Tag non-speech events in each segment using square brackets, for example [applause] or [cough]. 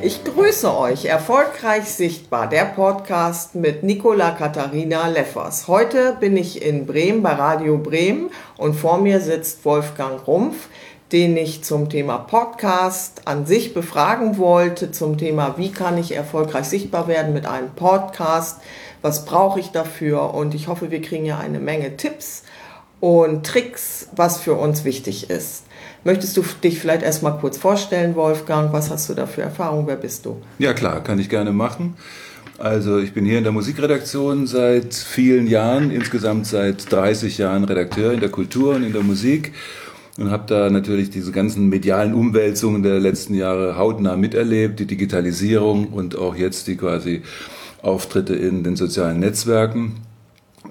Ich grüße euch, erfolgreich sichtbar, der Podcast mit Nicola Katharina Leffers. Heute bin ich in Bremen bei Radio Bremen und vor mir sitzt Wolfgang Rumpf, den ich zum Thema Podcast an sich befragen wollte, zum Thema, wie kann ich erfolgreich sichtbar werden mit einem Podcast, was brauche ich dafür und ich hoffe, wir kriegen ja eine Menge Tipps und Tricks, was für uns wichtig ist. Möchtest du dich vielleicht erstmal kurz vorstellen, Wolfgang? Was hast du da für Erfahrung? Wer bist du? Ja, klar, kann ich gerne machen. Also ich bin hier in der Musikredaktion seit vielen Jahren, insgesamt seit 30 Jahren Redakteur in der Kultur und in der Musik und habe da natürlich diese ganzen medialen Umwälzungen der letzten Jahre hautnah miterlebt, die Digitalisierung und auch jetzt die quasi Auftritte in den sozialen Netzwerken.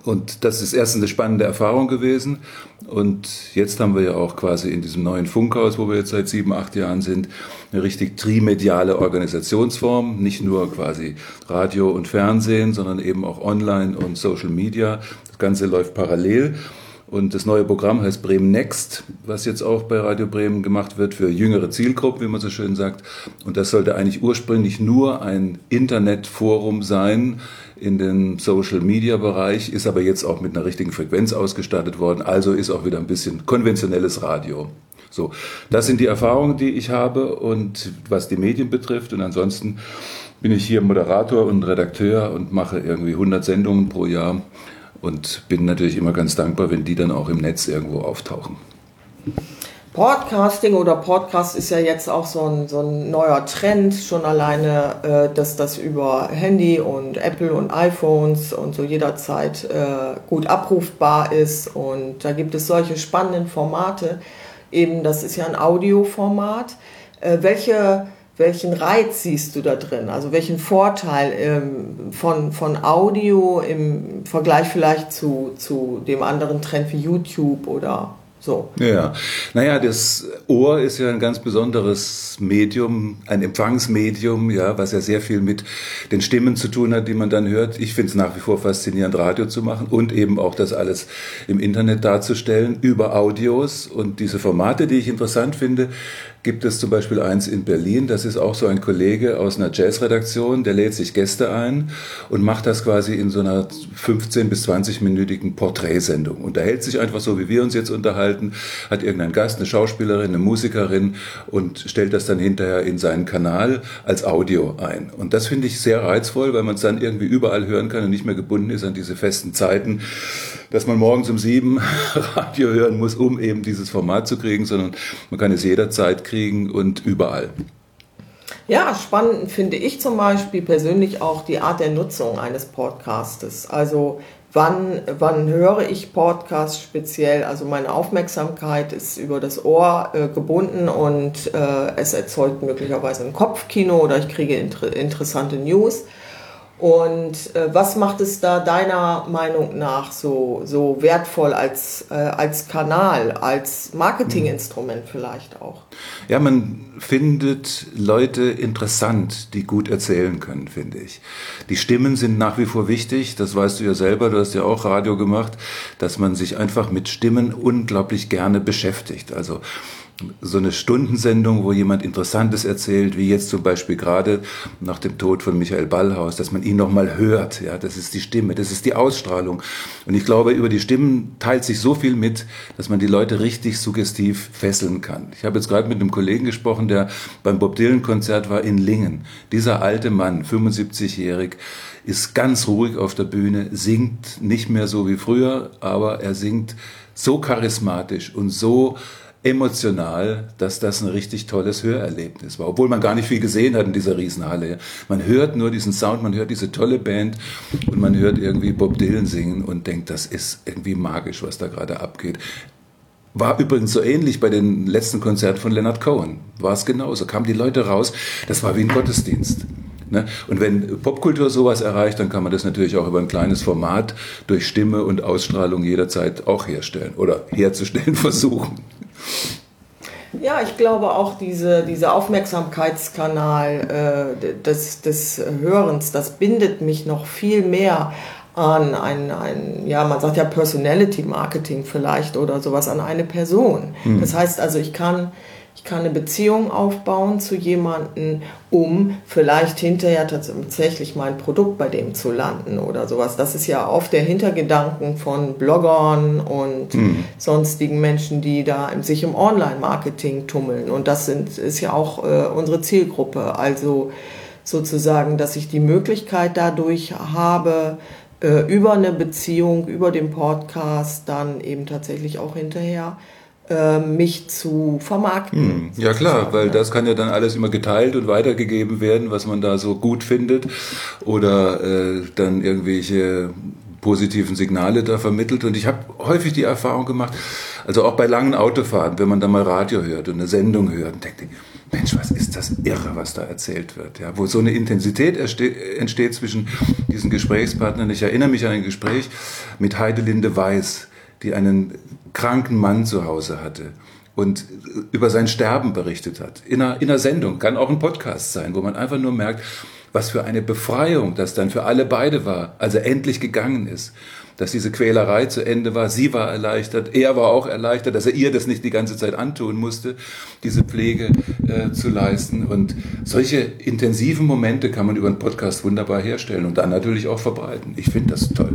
Und das ist erstens eine spannende Erfahrung gewesen. Und jetzt haben wir ja auch quasi in diesem neuen Funkhaus, wo wir jetzt seit sieben, acht Jahren sind, eine richtig trimediale Organisationsform. Nicht nur quasi Radio und Fernsehen, sondern eben auch Online und Social Media. Das Ganze läuft parallel. Und das neue Programm heißt Bremen Next, was jetzt auch bei Radio Bremen gemacht wird für jüngere Zielgruppen, wie man so schön sagt. Und das sollte eigentlich ursprünglich nur ein Internetforum sein in den Social Media Bereich, ist aber jetzt auch mit einer richtigen Frequenz ausgestattet worden. Also ist auch wieder ein bisschen konventionelles Radio. So, das sind die Erfahrungen, die ich habe und was die Medien betrifft. Und ansonsten bin ich hier Moderator und Redakteur und mache irgendwie 100 Sendungen pro Jahr und bin natürlich immer ganz dankbar, wenn die dann auch im Netz irgendwo auftauchen. Podcasting oder Podcast ist ja jetzt auch so ein, so ein neuer Trend, schon alleine, äh, dass das über Handy und Apple und iPhones und so jederzeit äh, gut abrufbar ist. Und da gibt es solche spannenden Formate. Eben, das ist ja ein Audioformat. Äh, welche welchen Reiz siehst du da drin? Also welchen Vorteil ähm, von, von Audio im Vergleich vielleicht zu, zu dem anderen Trend wie YouTube oder so. Ja, naja, das Ohr ist ja ein ganz besonderes Medium, ein Empfangsmedium, ja, was ja sehr viel mit den Stimmen zu tun hat, die man dann hört. Ich finde es nach wie vor faszinierend, Radio zu machen und eben auch das alles im Internet darzustellen über Audios und diese Formate, die ich interessant finde, gibt es zum Beispiel eins in Berlin. Das ist auch so ein Kollege aus einer Jazzredaktion, der lädt sich Gäste ein und macht das quasi in so einer 15 bis 20-minütigen Porträtsendung. Unterhält sich einfach so, wie wir uns jetzt unterhalten, hat irgendeinen Gast, eine Schauspielerin, eine Musikerin und stellt das dann hinterher in seinen Kanal als Audio ein. Und das finde ich sehr reizvoll, weil man es dann irgendwie überall hören kann und nicht mehr gebunden ist an diese festen Zeiten, dass man morgens um sieben [laughs] Radio hören muss, um eben dieses Format zu kriegen, sondern man kann es jederzeit kriegen und überall. Ja, spannend finde ich zum Beispiel persönlich auch die Art der Nutzung eines Podcastes. Also wann, wann höre ich Podcasts speziell? Also meine Aufmerksamkeit ist über das Ohr äh, gebunden und äh, es erzeugt möglicherweise ein Kopfkino oder ich kriege inter interessante News. Und äh, was macht es da deiner Meinung nach so, so wertvoll als, äh, als Kanal, als Marketinginstrument vielleicht auch? Ja, man findet Leute interessant, die gut erzählen können, finde ich. Die Stimmen sind nach wie vor wichtig, das weißt du ja selber, du hast ja auch Radio gemacht, dass man sich einfach mit Stimmen unglaublich gerne beschäftigt. Also so eine Stundensendung, wo jemand Interessantes erzählt, wie jetzt zum Beispiel gerade nach dem Tod von Michael Ballhaus, dass man ihn nochmal hört. Ja, das ist die Stimme, das ist die Ausstrahlung. Und ich glaube, über die Stimmen teilt sich so viel mit, dass man die Leute richtig suggestiv fesseln kann. Ich habe jetzt gerade mit einem Kollegen gesprochen, der beim Bob Dylan Konzert war in Lingen. Dieser alte Mann, 75-jährig, ist ganz ruhig auf der Bühne, singt nicht mehr so wie früher, aber er singt so charismatisch und so emotional, dass das ein richtig tolles Hörerlebnis war. Obwohl man gar nicht viel gesehen hat in dieser Riesenhalle. Man hört nur diesen Sound, man hört diese tolle Band und man hört irgendwie Bob Dylan singen und denkt, das ist irgendwie magisch, was da gerade abgeht. War übrigens so ähnlich bei den letzten Konzerten von Leonard Cohen. War es genauso. Kamen die Leute raus, das war wie ein Gottesdienst. Ne? Und wenn Popkultur sowas erreicht, dann kann man das natürlich auch über ein kleines Format durch Stimme und Ausstrahlung jederzeit auch herstellen oder herzustellen [laughs] versuchen. Ja, ich glaube auch diese, dieser Aufmerksamkeitskanal äh, des, des Hörens, das bindet mich noch viel mehr an ein, ein, ja, man sagt ja Personality Marketing vielleicht oder sowas, an eine Person. Mhm. Das heißt also, ich kann ich kann eine Beziehung aufbauen zu jemandem, um vielleicht hinterher tatsächlich mein Produkt bei dem zu landen oder sowas. Das ist ja oft der Hintergedanken von Bloggern und mhm. sonstigen Menschen, die da sich im Online-Marketing tummeln. Und das sind, ist ja auch äh, unsere Zielgruppe. Also sozusagen, dass ich die Möglichkeit dadurch habe, äh, über eine Beziehung, über den Podcast dann eben tatsächlich auch hinterher mich zu vermarkten. Hm, ja klar, weil das kann ja dann alles immer geteilt und weitergegeben werden, was man da so gut findet oder äh, dann irgendwelche positiven Signale da vermittelt. Und ich habe häufig die Erfahrung gemacht, also auch bei langen Autofahrten, wenn man da mal Radio hört und eine Sendung hört und denkt, Mensch, was ist das irre, was da erzählt wird, ja, wo so eine Intensität entsteht zwischen diesen Gesprächspartnern. Ich erinnere mich an ein Gespräch mit Heidelinde Weiß, die einen kranken Mann zu Hause hatte und über sein Sterben berichtet hat. In einer, in einer Sendung, kann auch ein Podcast sein, wo man einfach nur merkt, was für eine Befreiung das dann für alle beide war, als er endlich gegangen ist dass diese Quälerei zu Ende war. Sie war erleichtert, er war auch erleichtert, dass er ihr das nicht die ganze Zeit antun musste, diese Pflege äh, zu leisten. Und solche intensiven Momente kann man über einen Podcast wunderbar herstellen und dann natürlich auch verbreiten. Ich finde das toll.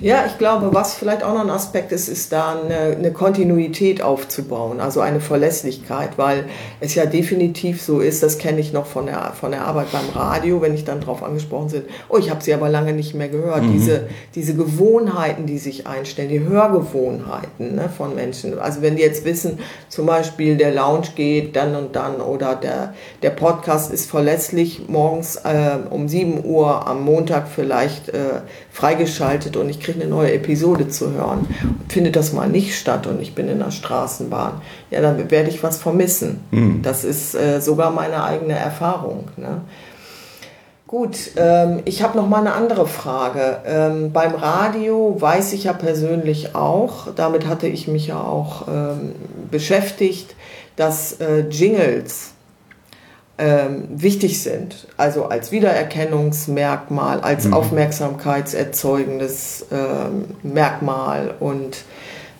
Ja, ich glaube, was vielleicht auch noch ein Aspekt ist, ist da eine, eine Kontinuität aufzubauen, also eine Verlässlichkeit, weil es ja definitiv so ist, das kenne ich noch von der, von der Arbeit beim Radio, wenn ich dann darauf angesprochen bin, oh, ich habe sie aber lange nicht mehr gehört. Mhm. Diese, diese Gewohnheit, Gewohnheiten, die sich einstellen, die Hörgewohnheiten ne, von Menschen. Also wenn die jetzt wissen, zum Beispiel der Lounge geht dann und dann oder der, der Podcast ist verlässlich morgens äh, um 7 Uhr am Montag vielleicht äh, freigeschaltet und ich kriege eine neue Episode zu hören. Findet das mal nicht statt und ich bin in der Straßenbahn, ja, dann werde ich was vermissen. Mhm. Das ist äh, sogar meine eigene Erfahrung. Ne? Gut, ähm, ich habe noch mal eine andere Frage. Ähm, beim Radio weiß ich ja persönlich auch, damit hatte ich mich ja auch ähm, beschäftigt, dass äh, Jingles ähm, wichtig sind, also als Wiedererkennungsmerkmal, als mhm. aufmerksamkeitserzeugendes ähm, Merkmal. Und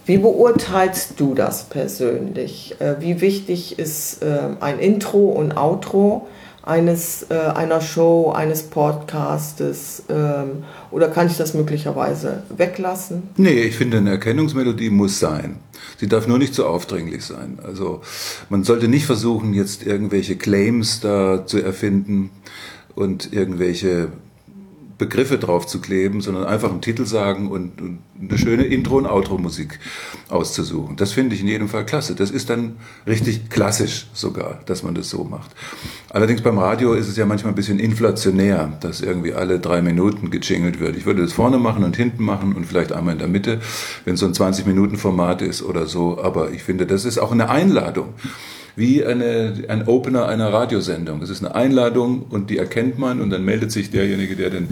wie beurteilst du das persönlich? Äh, wie wichtig ist äh, ein Intro und Outro? Eines, äh, einer Show, eines Podcastes ähm, oder kann ich das möglicherweise weglassen? Nee, ich finde, eine Erkennungsmelodie muss sein. Sie darf nur nicht zu aufdringlich sein. Also man sollte nicht versuchen, jetzt irgendwelche Claims da zu erfinden und irgendwelche Begriffe drauf zu kleben, sondern einfach einen Titel sagen und, und eine schöne Intro- und Outro-Musik auszusuchen. Das finde ich in jedem Fall klasse. Das ist dann richtig klassisch sogar, dass man das so macht. Allerdings beim Radio ist es ja manchmal ein bisschen inflationär, dass irgendwie alle drei Minuten gejingelt wird. Ich würde das vorne machen und hinten machen und vielleicht einmal in der Mitte, wenn es so ein 20-Minuten-Format ist oder so. Aber ich finde, das ist auch eine Einladung wie eine, ein Opener einer Radiosendung. Es ist eine Einladung und die erkennt man und dann meldet sich derjenige, der den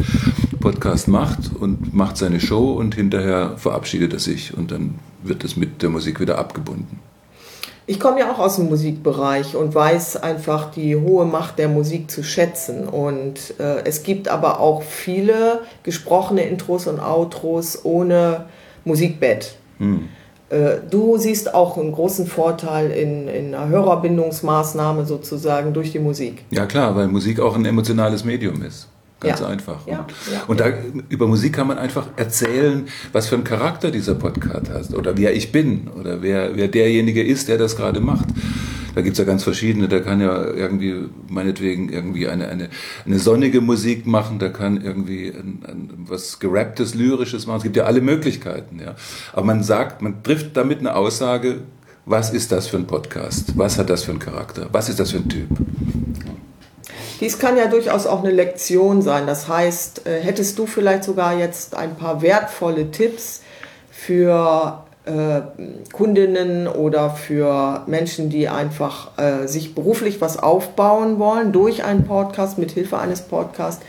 Podcast macht und macht seine Show und hinterher verabschiedet er sich und dann wird es mit der Musik wieder abgebunden. Ich komme ja auch aus dem Musikbereich und weiß einfach die hohe Macht der Musik zu schätzen. Und äh, es gibt aber auch viele gesprochene Intros und Outros ohne Musikbett. Hm. Äh, du siehst auch einen großen Vorteil in, in einer Hörerbindungsmaßnahme sozusagen durch die Musik. Ja klar, weil Musik auch ein emotionales Medium ist. Ganz ja. einfach. Ja, ja, und da, über Musik kann man einfach erzählen, was für einen Charakter dieser Podcast hat oder wer ich bin oder wer, wer derjenige ist, der das gerade macht. Da gibt's ja ganz verschiedene. Der kann ja irgendwie, meinetwegen, irgendwie eine, eine, eine sonnige Musik machen, der kann irgendwie ein, ein, was gerapptes, lyrisches machen. Es gibt ja alle Möglichkeiten. Ja. Aber man sagt, man trifft damit eine Aussage, was ist das für ein Podcast? Was hat das für einen Charakter? Was ist das für ein Typ? Dies kann ja durchaus auch eine Lektion sein. Das heißt, äh, hättest du vielleicht sogar jetzt ein paar wertvolle Tipps für äh, Kundinnen oder für Menschen, die einfach äh, sich beruflich was aufbauen wollen durch einen Podcast, mit Hilfe eines Podcasts,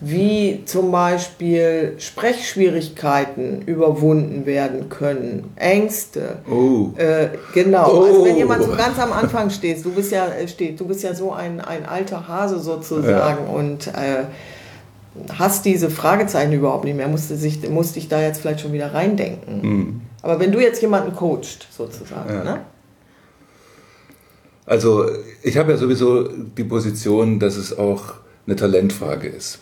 wie zum Beispiel Sprechschwierigkeiten überwunden werden können, Ängste. Oh. Äh, genau. Oh. Also wenn jemand so Oh. ganz am Anfang steht, du bist ja äh, steht, du bist ja so ein, ein alter Hase sozusagen Ja. und äh, hast diese Fragezeichen überhaupt nicht mehr, musste sich musste ich da jetzt vielleicht schon wieder reindenken. Hm. Aber wenn du jetzt jemanden coacht sozusagen, Ja. ne? Also ich habe ja sowieso die Position, dass es auch eine Talentfrage ist.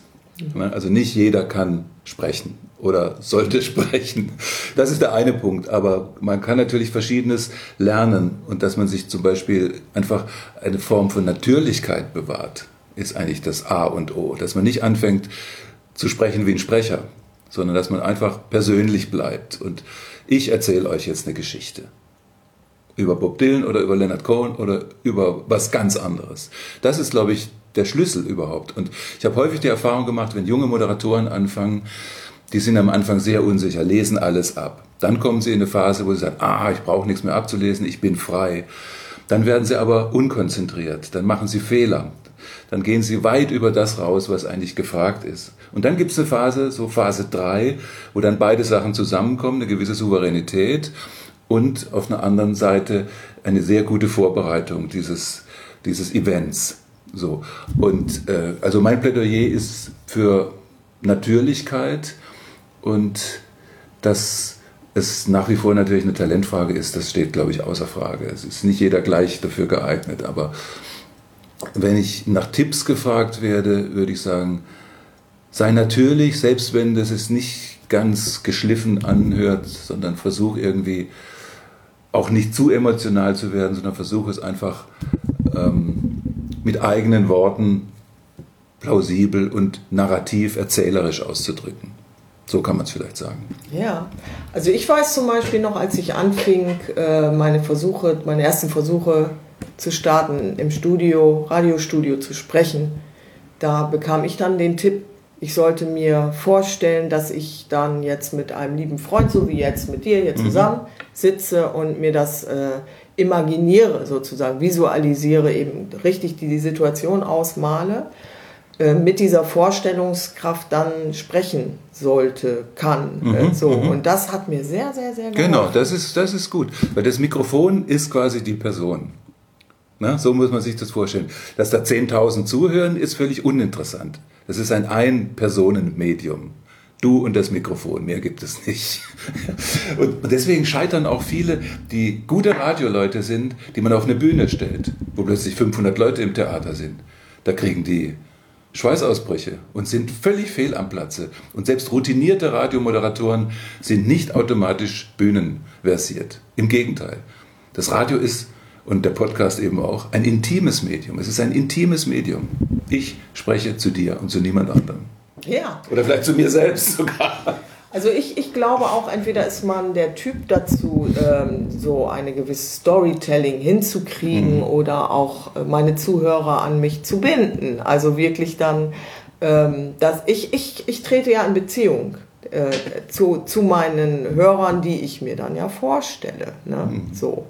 Ne? Also nicht jeder kann sprechen oder sollte [laughs] sprechen. Das ist der eine Punkt. Aber man kann natürlich Verschiedenes lernen und dass man sich zum Beispiel einfach eine Form von Natürlichkeit bewahrt, ist eigentlich das A und O. Dass man nicht anfängt zu sprechen wie ein Sprecher, sondern dass man einfach persönlich bleibt. Und ich erzähle euch jetzt eine Geschichte über Bob Dylan oder über Leonard Cohen oder über was ganz anderes. Das ist, glaube ich, der Schlüssel überhaupt. Und ich habe häufig die Erfahrung gemacht, wenn junge Moderatoren anfangen, die sind am Anfang sehr unsicher, lesen alles ab. Dann kommen sie in eine Phase, wo sie sagen, ah, ich brauche nichts mehr abzulesen, ich bin frei. Dann werden sie aber unkonzentriert, dann machen sie Fehler. Dann gehen sie weit über das raus, was eigentlich gefragt ist. Und dann gibt es eine Phase, so Phase 3, wo dann beide Sachen zusammenkommen, eine gewisse Souveränität und auf einer anderen Seite eine sehr gute Vorbereitung dieses, dieses Events. So. Und äh, also mein Plädoyer ist für Natürlichkeit und dass es nach wie vor natürlich eine Talentfrage ist, das steht, glaube ich, außer Frage. Es ist nicht jeder gleich dafür geeignet, aber wenn ich nach Tipps gefragt werde, würde ich sagen, sei natürlich, selbst wenn das es nicht ganz geschliffen anhört, sondern versuch irgendwie auch nicht zu emotional zu werden, sondern versuche es einfach ähm, mit eigenen Worten plausibel und narrativ erzählerisch auszudrücken. So kann man es vielleicht sagen. Ja, also ich weiß zum Beispiel noch, als ich anfing, äh, meine Versuche, meine ersten Versuche zu starten, im Studio, Radiostudio zu sprechen, da bekam ich dann den Tipp, ich sollte mir vorstellen, dass ich dann jetzt mit einem lieben Freund, so wie jetzt mit dir hier zusammen, sitze und mir das äh, imaginiere, sozusagen, visualisiere, eben richtig die, die Situation ausmale äh, mit dieser Vorstellungskraft dann sprechen sollte, kann. äh, so. Und das hat mir sehr, sehr, sehr geholfen. Genau, das ist, das ist gut. Weil das Mikrofon ist quasi die Person. Na, so muss man sich das vorstellen. Dass da 10.000 zuhören, ist völlig uninteressant. Das ist ein Ein-Personen-Medium. Du und das Mikrofon, mehr gibt es nicht. [laughs] Und deswegen scheitern auch viele, die gute Radioleute sind, die man auf eine Bühne stellt, wo plötzlich 500 Leute im Theater sind. Da kriegen die Schweißausbrüche und sind völlig fehl am Platze. Und selbst routinierte Radiomoderatoren sind nicht automatisch bühnenversiert. Im Gegenteil. Das Radio ist, und der Podcast eben auch, ein intimes Medium. Es ist ein intimes Medium. Ich spreche zu dir und zu niemand anderem. Ja, Oder vielleicht zu mir selbst sogar. also ich, ich glaube auch, entweder ist man der Typ dazu, ähm, so eine gewisse Storytelling hinzukriegen oder auch äh, meine Zuhörer an mich zu binden. Also wirklich dann, ähm, dass ich, ich, ich trete ja in Beziehung äh, zu, zu meinen Hörern, die ich mir dann ja vorstelle. Ne? So.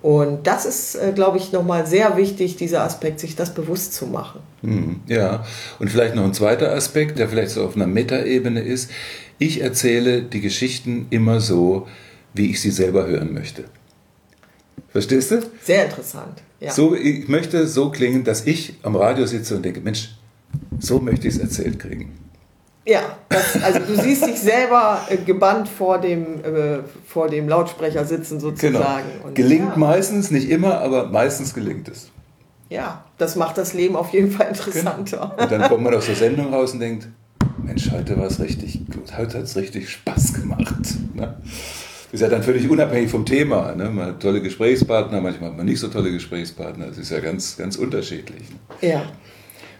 Und das ist, äh, glaube ich, nochmal sehr wichtig, dieser Aspekt, sich das bewusst zu machen. Hm, Ja, und vielleicht noch ein zweiter Aspekt, der vielleicht so auf einer Metaebene ist. Ich erzähle die Geschichten immer so, wie ich sie selber hören möchte. Verstehst du? Sehr interessant. Ja. So, ich möchte so klingen, dass ich am Radio sitze und denke, Mensch, so möchte ich es erzählt kriegen. Ja, das, also du siehst dich selber äh, gebannt vor dem, äh, vor dem Lautsprecher sitzen sozusagen. Und, Genau. Gelingt ja, meistens, nicht immer, aber meistens gelingt es. Ja, das macht das Leben auf jeden Fall interessanter. Und dann kommt man aus der Sendung raus und denkt, Mensch, heute war es richtig gut, heute hat es richtig Spaß gemacht. Ne? Ist ja dann völlig unabhängig vom Thema. Ne? Man hat tolle Gesprächspartner, manchmal hat man nicht so tolle Gesprächspartner. Es ist ja ganz, ganz unterschiedlich. Ne? Ja.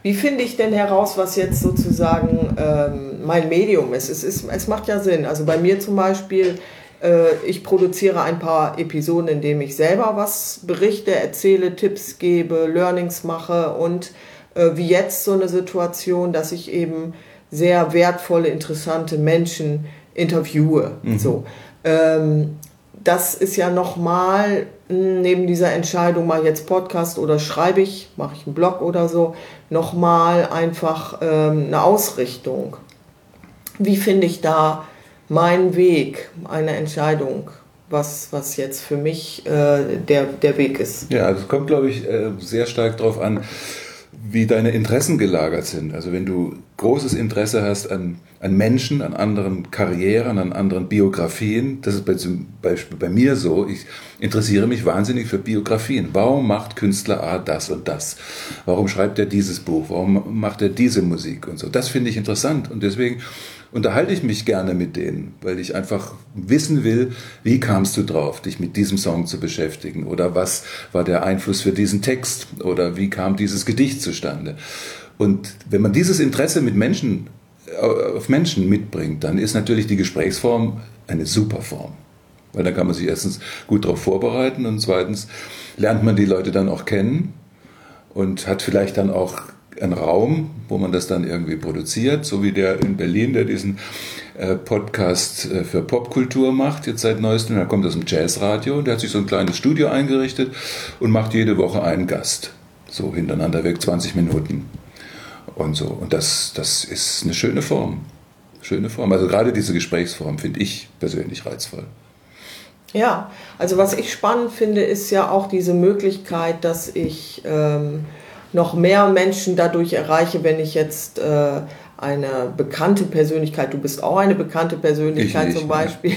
Wie finde ich denn heraus, was jetzt sozusagen ähm, mein Medium ist? Es, ist? es macht ja Sinn. Also bei mir zum Beispiel, äh, ich produziere ein paar Episoden, in denen ich selber was berichte, erzähle, Tipps gebe, Learnings mache und äh, wie jetzt so eine Situation, dass ich eben sehr wertvolle, interessante Menschen interviewe. So. Ähm, das ist ja nochmal hm, neben dieser Entscheidung, mal jetzt Podcast oder schreibe ich, mache ich einen Blog oder so, nochmal einfach ähm, eine Ausrichtung. Wie finde ich da meinen Weg, eine Entscheidung? was, was jetzt für mich äh, der, der Weg ist. Ja, das kommt, glaube ich, äh, sehr stark darauf an, wie deine Interessen gelagert sind. Also wenn du großes Interesse hast an, an Menschen, an anderen Karrieren, an anderen Biografien, das ist bei, zum Beispiel bei mir so, ich interessiere mich wahnsinnig für Biografien. Warum macht Künstler A das und das? Warum schreibt er dieses Buch? Warum macht er diese Musik und so? Das finde ich interessant und deswegen unterhalte ich mich gerne mit denen, weil ich einfach wissen will, wie kamst du drauf, dich mit diesem Song zu beschäftigen oder was war der Einfluss für diesen Text oder wie kam dieses Gedicht zustande. Und wenn man dieses Interesse mit Menschen, äh, auf Menschen mitbringt, dann ist natürlich die Gesprächsform eine super Form. Weil dann kann man sich erstens gut darauf vorbereiten und zweitens lernt man die Leute dann auch kennen und hat vielleicht dann auch einen Raum, wo man das dann irgendwie produziert, so wie der in Berlin, der diesen äh, Podcast äh, für Popkultur macht, jetzt seit neuestem. Der kommt aus dem Jazzradio und der hat sich so ein kleines Studio eingerichtet und macht jede Woche einen Gast. So hintereinander weg, 20 Minuten und so. Und das, das ist eine schöne Form. Schöne Form. Also gerade diese Gesprächsform finde ich persönlich reizvoll. Ja, also was ich spannend finde, ist ja auch diese Möglichkeit, dass ich ähm, noch mehr Menschen dadurch erreiche, wenn ich jetzt äh, eine bekannte Persönlichkeit, du bist auch eine bekannte Persönlichkeit nicht, zum Beispiel. [laughs]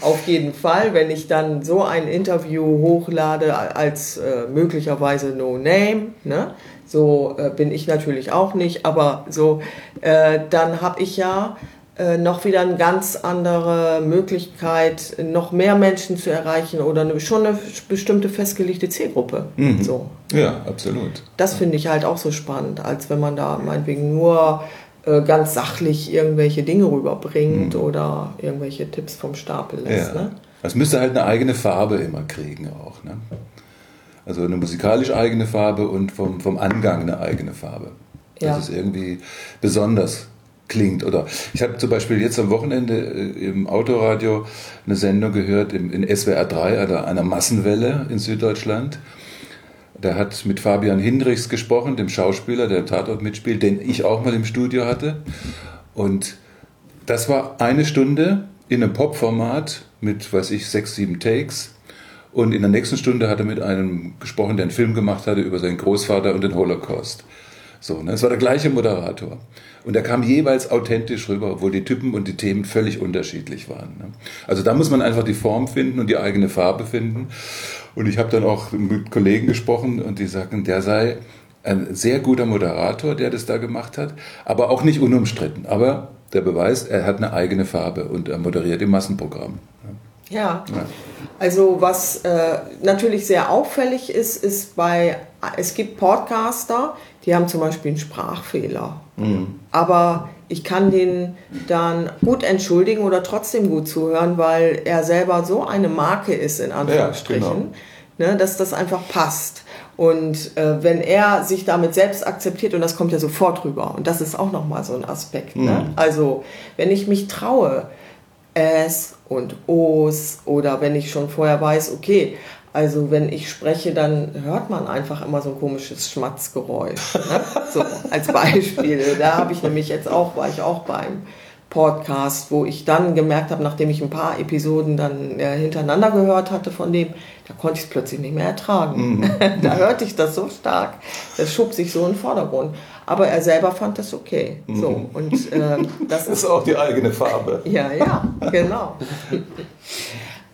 Auf jeden Fall, wenn ich dann so ein Interview hochlade als äh, möglicherweise No Name, ne? so äh, bin ich natürlich auch nicht, aber so, äh, dann habe ich ja äh, noch wieder eine ganz andere Möglichkeit, noch mehr Menschen zu erreichen oder eine, schon eine bestimmte festgelegte Zielgruppe. Mhm. So. Ja, absolut. Das finde ich halt auch so spannend, als wenn man da meinetwegen nur äh, ganz sachlich irgendwelche Dinge rüberbringt mhm. oder irgendwelche Tipps vom Stapel lässt. Ja. Ne? Das müsste halt eine eigene Farbe immer kriegen auch. Ne? Also eine musikalisch eigene Farbe und vom, vom Angang eine eigene Farbe. Das ja. ist irgendwie besonders klingt. Oder ich habe zum Beispiel jetzt am Wochenende äh, im Autoradio eine Sendung gehört in SWR 3, also einer Massenwelle in Süddeutschland. Da hat mit Fabian Hindrichs gesprochen, dem Schauspieler, der im Tatort mitspielt, den ich auch mal im Studio hatte. Und das war eine Stunde in einem Pop-Format mit, weiß ich, sechs, sieben Takes. Und in der nächsten Stunde hat er mit einem gesprochen, der einen Film gemacht hatte über seinen Großvater und den Holocaust. So, ne? Es war der gleiche Moderator. Und er kam jeweils authentisch rüber, obwohl die Typen und die Themen völlig unterschiedlich waren. Ne? Also da muss man einfach die Form finden und die eigene Farbe finden. Und ich habe dann auch mit Kollegen gesprochen und die sagten, der sei ein sehr guter Moderator, der das da gemacht hat, aber auch nicht unumstritten. Aber der Beweis, er hat eine eigene Farbe und er moderiert im Massenprogramm. Ja. ja. Also was äh, natürlich sehr auffällig ist, ist bei, es gibt Podcaster, die haben zum Beispiel einen Sprachfehler. Mhm. Aber ich kann den dann gut entschuldigen oder trotzdem gut zuhören, weil er selber so eine Marke ist, in Anführungsstrichen, ja, genau. ne, dass das einfach passt. Und äh, wenn er sich damit selbst akzeptiert, und das kommt ja sofort rüber, und das ist auch nochmal so ein Aspekt. Ne? Mhm. Ne? Also, wenn ich mich traue, es und os, oder wenn ich schon vorher weiß, okay, also wenn ich spreche, dann hört man einfach immer so ein komisches Schmatzgeräusch. Ne? So als Beispiel. Da habe ich nämlich jetzt auch, war ich auch beim Podcast, wo ich dann gemerkt habe, nachdem ich ein paar Episoden dann äh, hintereinander gehört hatte von dem, da konnte ich es plötzlich nicht mehr ertragen. Mhm. [laughs] da hörte ich das so stark. Das schob sich so in den Vordergrund. Aber er selber fand das okay. Mhm. So, und, äh, das, [laughs] das ist auch die eigene Farbe. Ja, ja, genau. [laughs]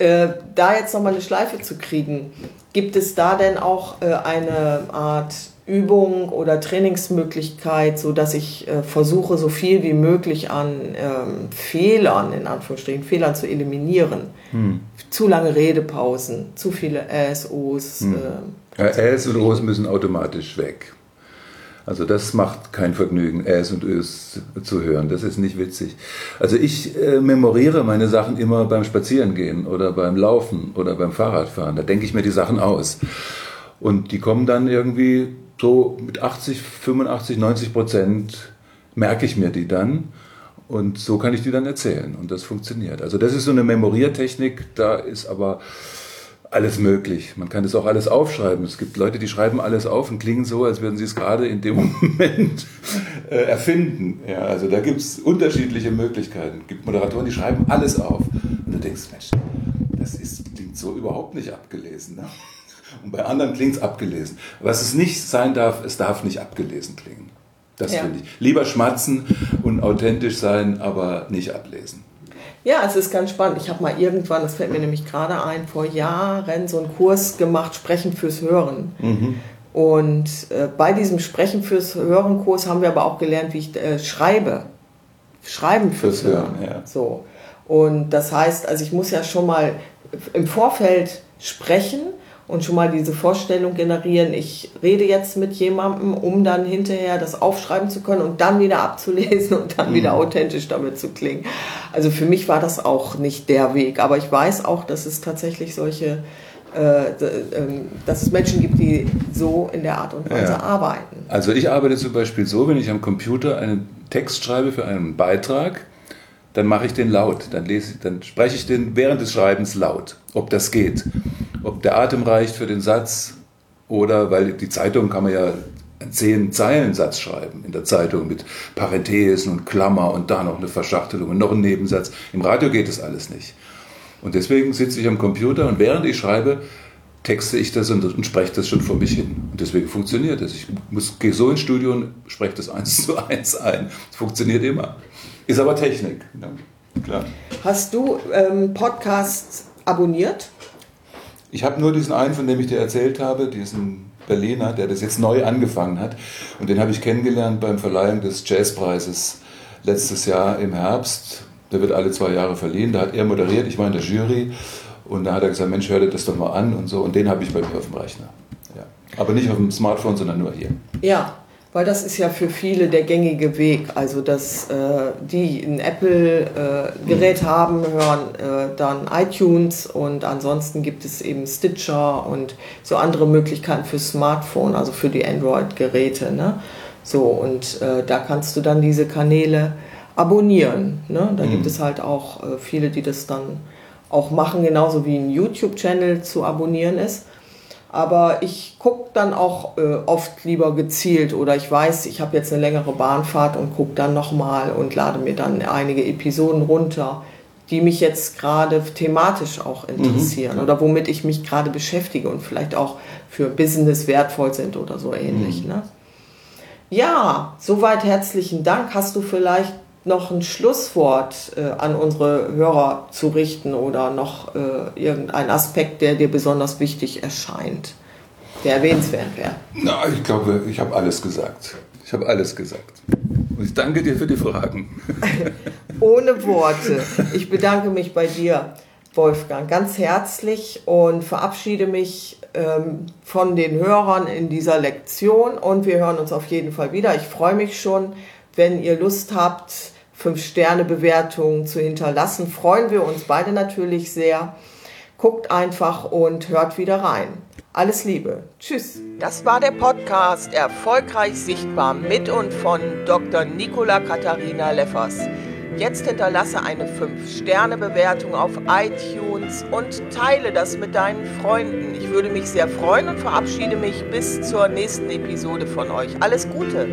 Äh, da jetzt nochmal eine Schleife zu kriegen, gibt es da denn auch äh, eine Art Übung oder Trainingsmöglichkeit, so dass ich äh, versuche, so viel wie möglich an ähm, Fehlern, in Anführungsstrichen, Fehlern zu eliminieren. Hm. Zu lange Redepausen, zu viele Äs, Os. Hm. Äh, ja, Äs und Os müssen automatisch weg. Also das macht kein Vergnügen, Äs und Ös zu hören. Das ist nicht witzig. Also ich äh, memoriere meine Sachen immer beim Spazierengehen oder beim Laufen oder beim Fahrradfahren. Da denke ich mir die Sachen aus. Und die kommen dann irgendwie so mit 80, 85, 90 Prozent merke ich mir die dann. Und so kann ich die dann erzählen und das funktioniert. Also das ist so eine Memoriertechnik, da ist aber alles möglich. Man kann das auch alles aufschreiben. Es gibt Leute, die schreiben alles auf und klingen so, als würden sie es gerade in dem [laughs] Moment äh, erfinden. Ja, also da gibt es unterschiedliche Möglichkeiten. Es gibt Moderatoren, die schreiben alles auf. Und du denkst, Mensch, das ist, klingt so überhaupt nicht abgelesen. Ne? Und bei anderen klingt es abgelesen. Was es nicht sein darf, es darf nicht abgelesen klingen. Das ja. finde ich. Lieber schmatzen und authentisch sein, aber nicht ablesen. Ja, es ist ganz spannend. Ich habe mal irgendwann, das fällt mir nämlich gerade ein, vor Jahren so einen Kurs gemacht, Sprechen fürs Hören. Mhm. Und äh, bei diesem Sprechen fürs Hören Kurs haben wir aber auch gelernt, wie ich äh, schreibe. Schreiben fürs, fürs Hören. Hören ja. So. Und das heißt, also ich muss ja schon mal im Vorfeld sprechen und schon mal diese Vorstellung generieren, ich rede jetzt mit jemandem, um dann hinterher das aufschreiben zu können und dann wieder abzulesen und dann mhm. wieder authentisch damit zu klingen. Also für mich war das auch nicht der Weg, aber ich weiß auch, dass es tatsächlich solche, äh, ähm, dass es Menschen gibt, die so in der Art und Weise ja. arbeiten. Also ich arbeite zum Beispiel so, wenn ich am Computer einen Text schreibe für einen Beitrag, dann mache ich den laut, dann, lese, dann spreche ich den während des Schreibens laut, ob das geht ob der Atem reicht für den Satz oder, weil die Zeitung kann man ja einen zehn Zeilen Satz schreiben in der Zeitung mit Parenthesen und Klammer und da noch eine Verschachtelung und noch ein Nebensatz. Im Radio geht das alles nicht. Und deswegen sitze ich am Computer und während ich schreibe, texte ich das und, und spreche das schon vor mich hin. Und deswegen funktioniert das. Ich muss, gehe so ins Studio und spreche das eins zu eins ein. Es funktioniert immer. Ist aber Technik. Ja, klar. Hast du ähm, Podcasts abonniert? Ich habe nur diesen einen, von dem ich dir erzählt habe, diesen Berliner, der das jetzt neu angefangen hat. Und den habe ich kennengelernt beim Verleihung des Jazzpreises letztes Jahr im Herbst. Der wird alle zwei Jahre verliehen. Da hat er moderiert, ich war in der Jury. Und da hat er gesagt, Mensch, hör dir das doch mal an und so. Und den habe ich bei mir auf dem Rechner. Ja. Aber nicht auf dem Smartphone, sondern nur hier. Ja, weil das ist ja für viele der gängige Weg. Also, dass äh, die ein Apple-Gerät äh, haben, hören äh, dann iTunes und ansonsten gibt es eben Stitcher und so andere Möglichkeiten für Smartphone, also für die Android-Geräte. Ne? So, und äh, da kannst du dann diese Kanäle abonnieren. Ne? Da mhm. gibt es halt auch äh, viele, die das dann auch machen, genauso wie ein YouTube-Channel zu abonnieren ist. Aber ich gucke dann auch äh, oft lieber gezielt oder ich weiß, ich habe jetzt eine längere Bahnfahrt und gucke dann nochmal und lade mir dann einige Episoden runter, die mich jetzt gerade thematisch auch interessieren mhm. oder womit ich mich gerade beschäftige und vielleicht auch für Business wertvoll sind oder so ähnlich. Mhm. Ne? Ja, soweit herzlichen Dank. Hast du vielleicht noch ein Schlusswort äh, an unsere Hörer zu richten oder noch äh, irgendein Aspekt, der dir besonders wichtig erscheint, der erwähnenswert wäre? Na, ich glaube, ich habe alles gesagt. Ich habe alles gesagt. Und ich danke dir für die Fragen. [laughs] Ohne Worte. Ich bedanke mich bei dir, Wolfgang, ganz herzlich und verabschiede mich ähm, von den Hörern in dieser Lektion und wir hören uns auf jeden Fall wieder. Ich freue mich schon wenn ihr Lust habt, Fünf-Sterne-Bewertungen zu hinterlassen, freuen wir uns beide natürlich sehr. Guckt einfach und hört wieder rein. Alles Liebe. Tschüss. Das war der Podcast Erfolgreich Sichtbar mit und von Dr. Nicola Katharina Leffers. Jetzt hinterlasse eine 5-Sterne-Bewertung auf iTunes und teile das mit deinen Freunden. Ich würde mich sehr freuen und verabschiede mich bis zur nächsten Episode von euch. Alles Gute!